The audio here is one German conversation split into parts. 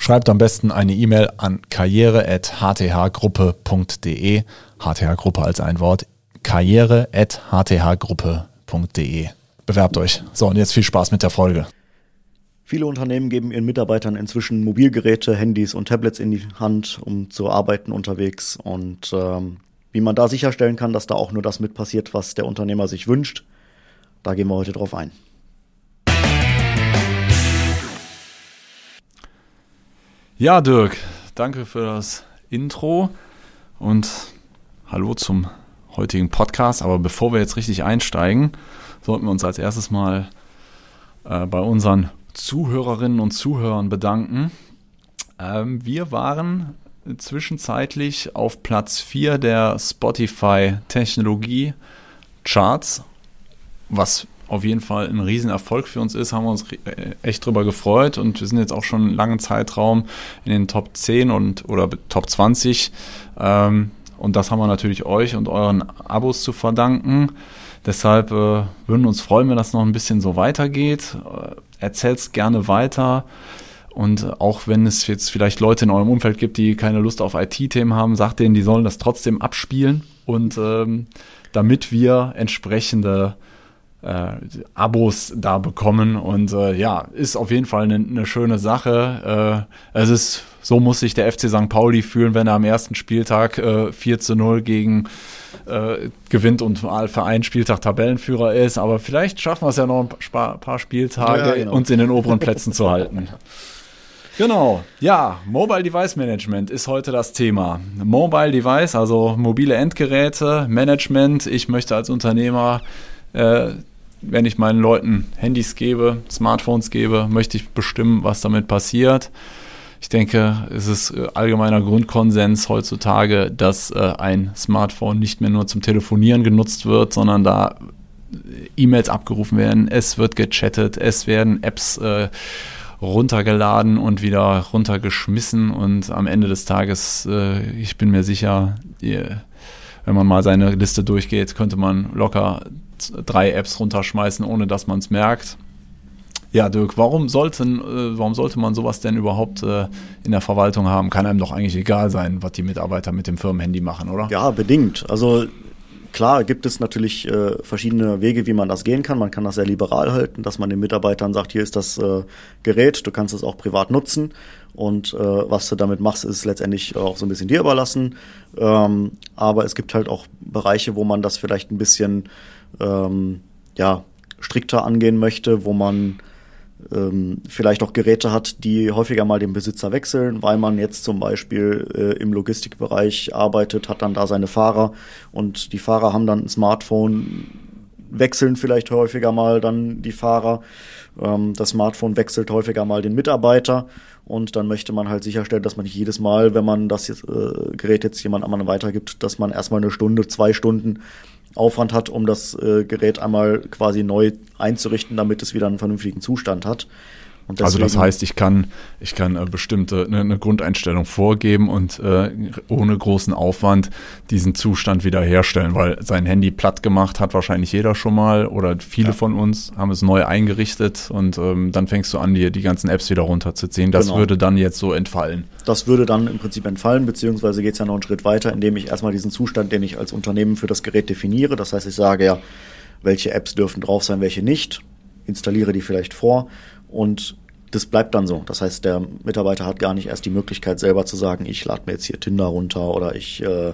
Schreibt am besten eine E-Mail an karriere.hthgruppe.de. HTH-Gruppe als ein Wort. karriere.hthgruppe.de. Bewerbt euch. So, und jetzt viel Spaß mit der Folge. Viele Unternehmen geben ihren Mitarbeitern inzwischen Mobilgeräte, Handys und Tablets in die Hand, um zu arbeiten unterwegs. Und ähm, wie man da sicherstellen kann, dass da auch nur das mit passiert, was der Unternehmer sich wünscht, da gehen wir heute drauf ein. Ja, Dirk, danke für das Intro und hallo zum heutigen Podcast. Aber bevor wir jetzt richtig einsteigen, sollten wir uns als erstes mal äh, bei unseren Zuhörerinnen und Zuhörern bedanken. Ähm, wir waren zwischenzeitlich auf Platz 4 der Spotify Technologie Charts, was auf jeden Fall ein Riesenerfolg für uns ist, haben wir uns äh, echt drüber gefreut und wir sind jetzt auch schon einen langen Zeitraum in den Top 10 und oder Top 20. Ähm, und das haben wir natürlich euch und euren Abos zu verdanken. Deshalb äh, würden uns freuen, wenn das noch ein bisschen so weitergeht. Äh, Erzählt gerne weiter. Und auch wenn es jetzt vielleicht Leute in eurem Umfeld gibt, die keine Lust auf IT-Themen haben, sagt denen, die sollen das trotzdem abspielen. Und ähm, damit wir entsprechende äh, Abos da bekommen. Und äh, ja, ist auf jeden Fall eine, eine schöne Sache. Äh, es ist, so muss sich der FC St. Pauli fühlen, wenn er am ersten Spieltag äh, 4 zu 0 gegen äh, gewinnt und für einen Spieltag Tabellenführer ist. Aber vielleicht schaffen wir es ja noch ein paar, paar Spieltage, ja, genau. uns in den oberen Plätzen zu halten. Genau, ja, Mobile Device Management ist heute das Thema. Mobile Device, also mobile Endgeräte, Management. Ich möchte als Unternehmer äh, wenn ich meinen Leuten Handys gebe, Smartphones gebe, möchte ich bestimmen, was damit passiert. Ich denke, es ist äh, allgemeiner Grundkonsens heutzutage, dass äh, ein Smartphone nicht mehr nur zum Telefonieren genutzt wird, sondern da äh, E-Mails abgerufen werden, es wird gechattet, es werden Apps äh, runtergeladen und wieder runtergeschmissen und am Ende des Tages, äh, ich bin mir sicher, die, wenn man mal seine Liste durchgeht, könnte man locker drei Apps runterschmeißen, ohne dass man es merkt. Ja, Dirk, warum, sollten, äh, warum sollte man sowas denn überhaupt äh, in der Verwaltung haben? Kann einem doch eigentlich egal sein, was die Mitarbeiter mit dem Firmenhandy machen, oder? Ja, bedingt. Also klar gibt es natürlich äh, verschiedene Wege, wie man das gehen kann. Man kann das sehr liberal halten, dass man den Mitarbeitern sagt, hier ist das äh, Gerät, du kannst es auch privat nutzen. Und äh, was du damit machst, ist letztendlich auch so ein bisschen dir überlassen. Ähm, aber es gibt halt auch Bereiche, wo man das vielleicht ein bisschen ähm, ja, strikter angehen möchte, wo man ähm, vielleicht auch Geräte hat, die häufiger mal den Besitzer wechseln, weil man jetzt zum Beispiel äh, im Logistikbereich arbeitet, hat dann da seine Fahrer und die Fahrer haben dann ein Smartphone, wechseln vielleicht häufiger mal dann die Fahrer. Ähm, das Smartphone wechselt häufiger mal den Mitarbeiter und dann möchte man halt sicherstellen, dass man nicht jedes Mal, wenn man das äh, Gerät jetzt jemand anderen weitergibt, dass man erstmal eine Stunde, zwei Stunden Aufwand hat, um das äh, Gerät einmal quasi neu einzurichten, damit es wieder einen vernünftigen Zustand hat. Deswegen, also das heißt, ich kann, ich kann äh, bestimmte eine, eine, Grundeinstellung vorgeben und äh, ohne großen Aufwand diesen Zustand wiederherstellen, weil sein Handy platt gemacht hat wahrscheinlich jeder schon mal oder viele ja. von uns haben es neu eingerichtet und ähm, dann fängst du an, dir die ganzen Apps wieder runterzuziehen. Das genau. würde dann jetzt so entfallen. Das würde dann im Prinzip entfallen, beziehungsweise geht es ja noch einen Schritt weiter, indem ich erstmal diesen Zustand, den ich als Unternehmen für das Gerät definiere, das heißt, ich sage ja, welche Apps dürfen drauf sein, welche nicht, installiere die vielleicht vor und das bleibt dann so. Das heißt, der Mitarbeiter hat gar nicht erst die Möglichkeit, selber zu sagen, ich lade mir jetzt hier Tinder runter oder ich äh,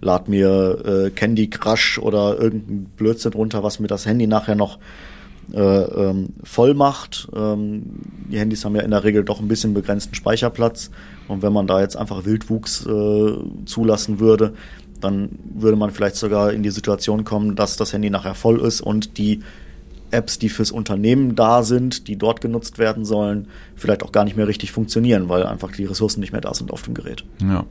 lade mir äh, Candy Crush oder irgendein Blödsinn runter, was mir das Handy nachher noch äh, ähm, voll macht. Ähm, die Handys haben ja in der Regel doch ein bisschen begrenzten Speicherplatz. Und wenn man da jetzt einfach Wildwuchs äh, zulassen würde, dann würde man vielleicht sogar in die Situation kommen, dass das Handy nachher voll ist und die Apps, die fürs Unternehmen da sind, die dort genutzt werden sollen, vielleicht auch gar nicht mehr richtig funktionieren, weil einfach die Ressourcen nicht mehr da sind auf dem Gerät. Ja.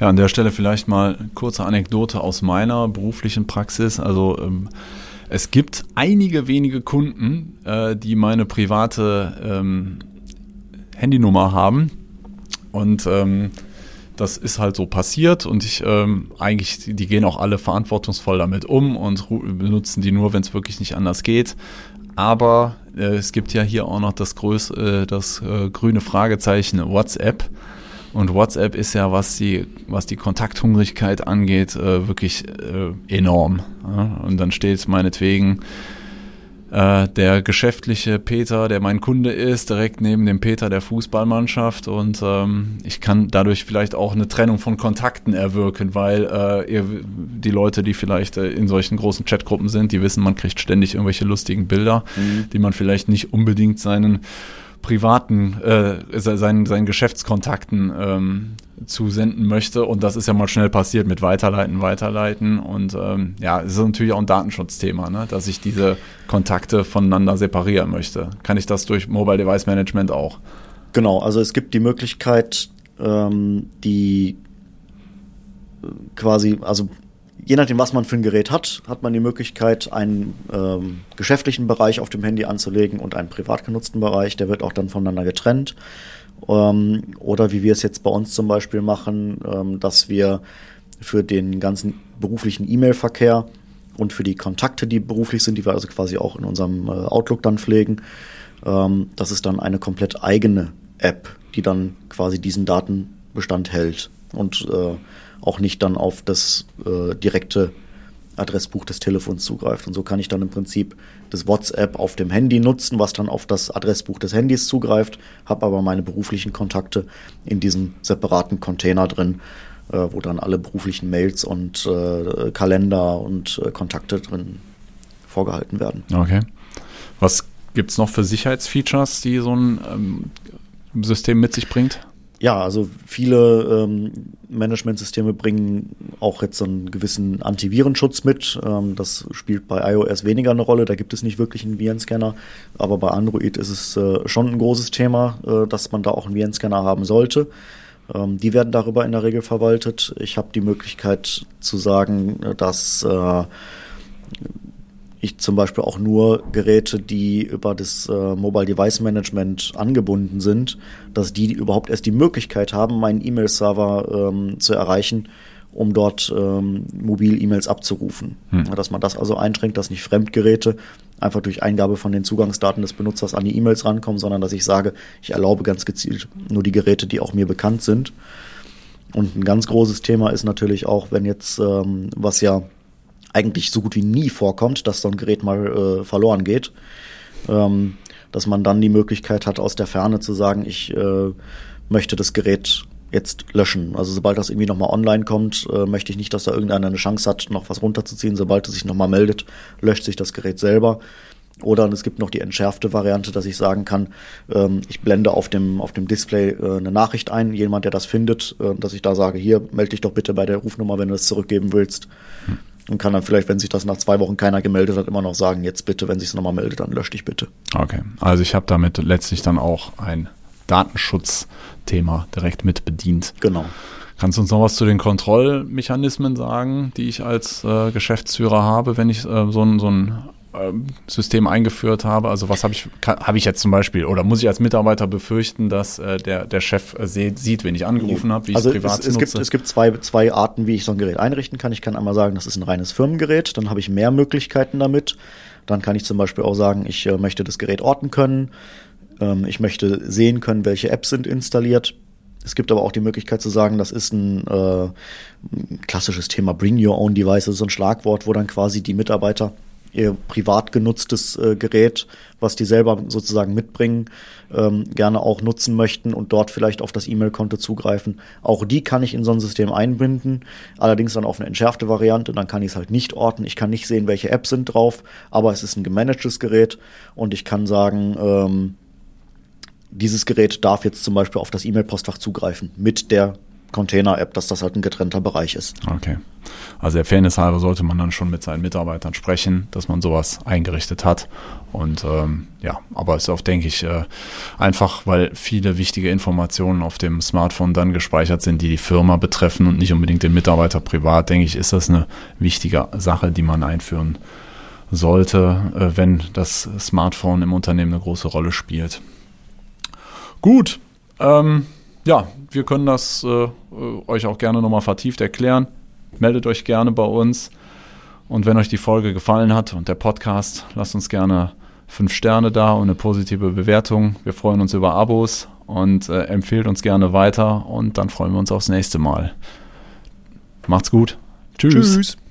Ja, an der Stelle vielleicht mal kurze Anekdote aus meiner beruflichen Praxis. Also ähm, es gibt einige wenige Kunden, äh, die meine private ähm, Handynummer haben und ähm, das ist halt so passiert und ich ähm, eigentlich, die gehen auch alle verantwortungsvoll damit um und benutzen die nur, wenn es wirklich nicht anders geht. Aber äh, es gibt ja hier auch noch das, Größ äh, das äh, grüne Fragezeichen WhatsApp. Und WhatsApp ist ja, was die, was die Kontakthungrigkeit angeht, äh, wirklich äh, enorm. Ja? Und dann steht meinetwegen äh, der geschäftliche Peter, der mein Kunde ist, direkt neben dem Peter der Fußballmannschaft und ähm, ich kann dadurch vielleicht auch eine Trennung von Kontakten erwirken, weil äh, ihr, die Leute, die vielleicht äh, in solchen großen Chatgruppen sind, die wissen, man kriegt ständig irgendwelche lustigen Bilder, mhm. die man vielleicht nicht unbedingt seinen privaten, äh, seinen, seinen Geschäftskontakten ähm, zusenden möchte. Und das ist ja mal schnell passiert mit Weiterleiten, Weiterleiten. Und ähm, ja, es ist natürlich auch ein Datenschutzthema, ne? dass ich diese Kontakte voneinander separieren möchte. Kann ich das durch Mobile Device Management auch? Genau, also es gibt die Möglichkeit, ähm, die äh, quasi, also je nachdem, was man für ein Gerät hat, hat man die Möglichkeit, einen ähm, geschäftlichen Bereich auf dem Handy anzulegen und einen privat genutzten Bereich. Der wird auch dann voneinander getrennt. Ähm, oder wie wir es jetzt bei uns zum Beispiel machen, ähm, dass wir für den ganzen beruflichen E-Mail-Verkehr und für die Kontakte, die beruflich sind, die wir also quasi auch in unserem äh, Outlook dann pflegen, ähm, das ist dann eine komplett eigene App, die dann quasi diesen Datenbestand hält und äh, auch nicht dann auf das äh, direkte Adressbuch des Telefons zugreift. Und so kann ich dann im Prinzip das WhatsApp auf dem Handy nutzen, was dann auf das Adressbuch des Handys zugreift, habe aber meine beruflichen Kontakte in diesem separaten Container drin, äh, wo dann alle beruflichen Mails und äh, Kalender und äh, Kontakte drin vorgehalten werden. Okay. Was gibt es noch für Sicherheitsfeatures, die so ein ähm, System mit sich bringt? Ja, also viele ähm, Managementsysteme bringen auch jetzt so einen gewissen Antivirenschutz mit. Ähm, das spielt bei iOS weniger eine Rolle, da gibt es nicht wirklich einen Virenscanner. Aber bei Android ist es äh, schon ein großes Thema, äh, dass man da auch einen Virenscanner haben sollte. Ähm, die werden darüber in der Regel verwaltet. Ich habe die Möglichkeit zu sagen, äh, dass äh, ich zum Beispiel auch nur Geräte, die über das äh, Mobile Device Management angebunden sind, dass die überhaupt erst die Möglichkeit haben, meinen E-Mail-Server ähm, zu erreichen, um dort ähm, Mobil-E-Mails abzurufen. Hm. Dass man das also einschränkt, dass nicht Fremdgeräte einfach durch Eingabe von den Zugangsdaten des Benutzers an die E-Mails rankommen, sondern dass ich sage, ich erlaube ganz gezielt nur die Geräte, die auch mir bekannt sind. Und ein ganz großes Thema ist natürlich auch, wenn jetzt, ähm, was ja eigentlich so gut wie nie vorkommt, dass so ein Gerät mal äh, verloren geht. Ähm, dass man dann die Möglichkeit hat, aus der Ferne zu sagen, ich äh, möchte das Gerät jetzt löschen. Also sobald das irgendwie nochmal online kommt, äh, möchte ich nicht, dass da irgendeiner eine Chance hat, noch was runterzuziehen. Sobald es sich nochmal meldet, löscht sich das Gerät selber. Oder es gibt noch die entschärfte Variante, dass ich sagen kann, ähm, ich blende auf dem, auf dem Display äh, eine Nachricht ein, jemand, der das findet, äh, dass ich da sage, hier, melde dich doch bitte bei der Rufnummer, wenn du es zurückgeben willst. Und kann dann vielleicht, wenn sich das nach zwei Wochen keiner gemeldet hat, immer noch sagen, jetzt bitte, wenn sich es nochmal meldet, dann lösch dich bitte. Okay, also ich habe damit letztlich dann auch ein Datenschutzthema direkt mit bedient. Genau. Kannst du uns noch was zu den Kontrollmechanismen sagen, die ich als äh, Geschäftsführer habe, wenn ich äh, so ein, so ein System eingeführt habe? Also was habe ich, habe ich jetzt zum Beispiel oder muss ich als Mitarbeiter befürchten, dass äh, der, der Chef äh, sieht, wenn ich angerufen habe, wie also ich es privat es, es nutze? Gibt, es gibt zwei, zwei Arten, wie ich so ein Gerät einrichten kann. Ich kann einmal sagen, das ist ein reines Firmengerät, dann habe ich mehr Möglichkeiten damit. Dann kann ich zum Beispiel auch sagen, ich äh, möchte das Gerät orten können. Ähm, ich möchte sehen können, welche Apps sind installiert. Es gibt aber auch die Möglichkeit zu sagen, das ist ein, äh, ein klassisches Thema Bring Your Own Device, das ist so ein Schlagwort, wo dann quasi die Mitarbeiter ihr privat genutztes äh, Gerät, was die selber sozusagen mitbringen, ähm, gerne auch nutzen möchten und dort vielleicht auf das E-Mail-Konto zugreifen. Auch die kann ich in so ein System einbinden, allerdings dann auf eine entschärfte Variante, dann kann ich es halt nicht orten. Ich kann nicht sehen, welche Apps sind drauf, aber es ist ein gemanagtes Gerät und ich kann sagen, ähm, dieses Gerät darf jetzt zum Beispiel auf das E-Mail-Postfach zugreifen mit der Container-App, dass das halt ein getrennter Bereich ist. Okay. Also der Fairness halber sollte man dann schon mit seinen Mitarbeitern sprechen, dass man sowas eingerichtet hat. Und ähm, ja, aber ist auch, denke ich, äh, einfach, weil viele wichtige Informationen auf dem Smartphone dann gespeichert sind, die die Firma betreffen und nicht unbedingt den Mitarbeiter privat, denke ich, ist das eine wichtige Sache, die man einführen sollte, äh, wenn das Smartphone im Unternehmen eine große Rolle spielt. Gut, ähm, ja, wir können das äh, euch auch gerne nochmal vertieft erklären. Meldet euch gerne bei uns. Und wenn euch die Folge gefallen hat und der Podcast, lasst uns gerne fünf Sterne da und eine positive Bewertung. Wir freuen uns über Abos und äh, empfehlt uns gerne weiter und dann freuen wir uns aufs nächste Mal. Macht's gut. Tschüss. Tschüss.